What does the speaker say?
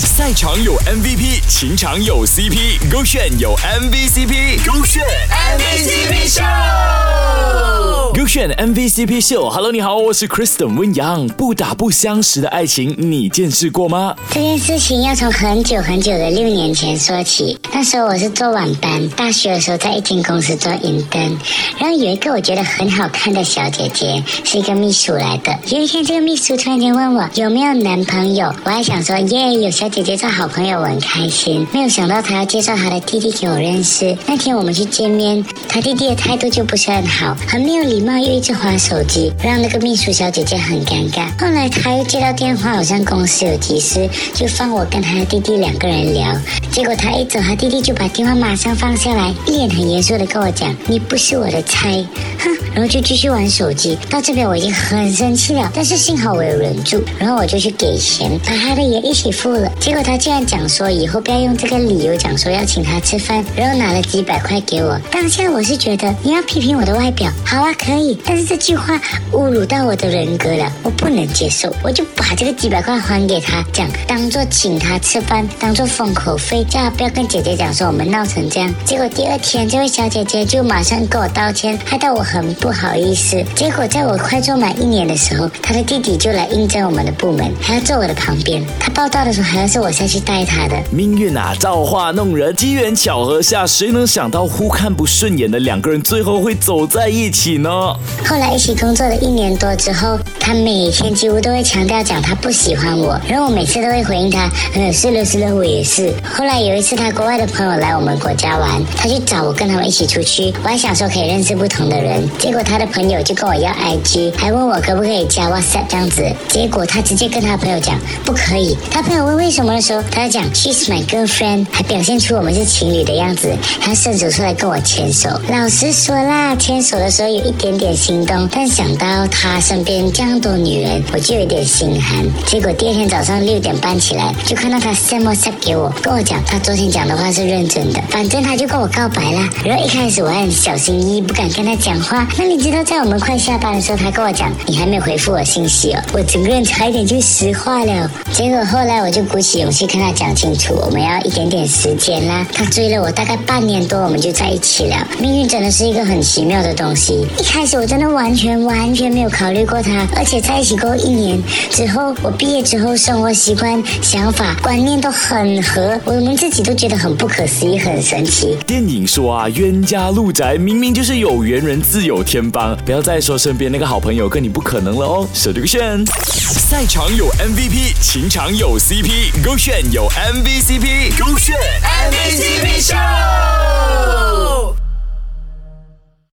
赛场有 MVP，情场有 CP，勾选有 MVCp，勾选 MVCp 秀。Hello，你好，我是 Kristen 温阳。不打不相识的爱情，你见识过吗？这件事情要从很久很久的六年前说起。那时候我是做晚班，大学的时候在一间公司做银灯，然后有一个我觉得很好看的小姐姐，是一个秘书来的。有一天，这个秘书突然间问我有没有男朋友，我还想说耶，有小姐姐做好朋友，我很开心。没有想到她要介绍她的弟弟给我认识。那天我们去见面，她弟弟的态度就不是很好，很没有礼貌，又一直划手机，让那个秘书小姐姐很尴尬。后来她又接到电话，好像公司有急事，就放我跟她弟弟两个人聊。结果他一走，他弟弟就把电话马上放下来，一脸很严肃的跟我讲：“你不是我的菜。”哼，然后就继续玩手机。到这边我已经很生气了，但是幸好我有忍住，然后我就去给钱，把他的也一起付了。结果他竟然讲说以后不要用这个理由讲说要请他吃饭，然后拿了几百块给我。当下我是觉得你要批评我的外表，好啊可以，但是这句话侮辱到我的人格了，我不能接受，我就把这个几百块还给他，讲当做请他吃饭，当做封口费，叫他不要跟姐姐讲说我们闹成这样。结果第二天这位小姐姐就马上跟我道歉，害到我很不好意思。结果在我快做满一年的时候，她的弟弟就来应征我们的部门，还要坐我的旁边。他报道的时候还要是我下去带他的。命运啊，造化弄人，机缘巧合下，谁能想到互看不顺眼的两个人最后会走在一起呢？后来一起工作了一年多之后，他每天几乎都会强调讲他不喜欢我，然后我每次都会回应他，嗯，是了是了，我也是。后来有一次他国外的朋友来我们国家玩，他去找我跟他们一起出去，我还想说可以认识不同的人，结果他的朋友就跟我要 IG，还问我可不可以加 WhatsApp 这样子，结果他直接跟他朋友讲不可以。他朋友问为什么的时候，他就讲 She's my girlfriend，还表现出我们是情侣的样子，他伸手出来跟我牵手。老实说啦，牵手的时候有一点点心动，但想到他身边这样多女人，我就有点心寒。结果第二天早上六点半起来，就看到他 send WhatsApp 给我，跟我讲他昨天讲的话是认真的，反正他就跟我告白啦。然后一开始我还很小心翼翼，不敢跟他讲话。那你知道在我们快下班的时候，他跟我讲你还没有回复我信息哦，我整个人差一点就石化了。结果后来我就鼓起勇气跟他讲清楚，我们要一点点时间啦。他追了我大概半年多，我们就在一起了。命运真的是一个很奇妙的东西。一开始我真的完全完全没有考虑过他，而且在一起过一年之后，我毕业之后生活习惯、想法、观念都很合，我们自己都觉得很不可思议、很神奇。电影说啊，冤家路窄，明明就是有缘人自有天帮，不要再说身边那个好朋友跟你不可能了哦。手这个炫，赛场有 MVP，情场有 CP，勾选有 MVCp，勾选 MVCp。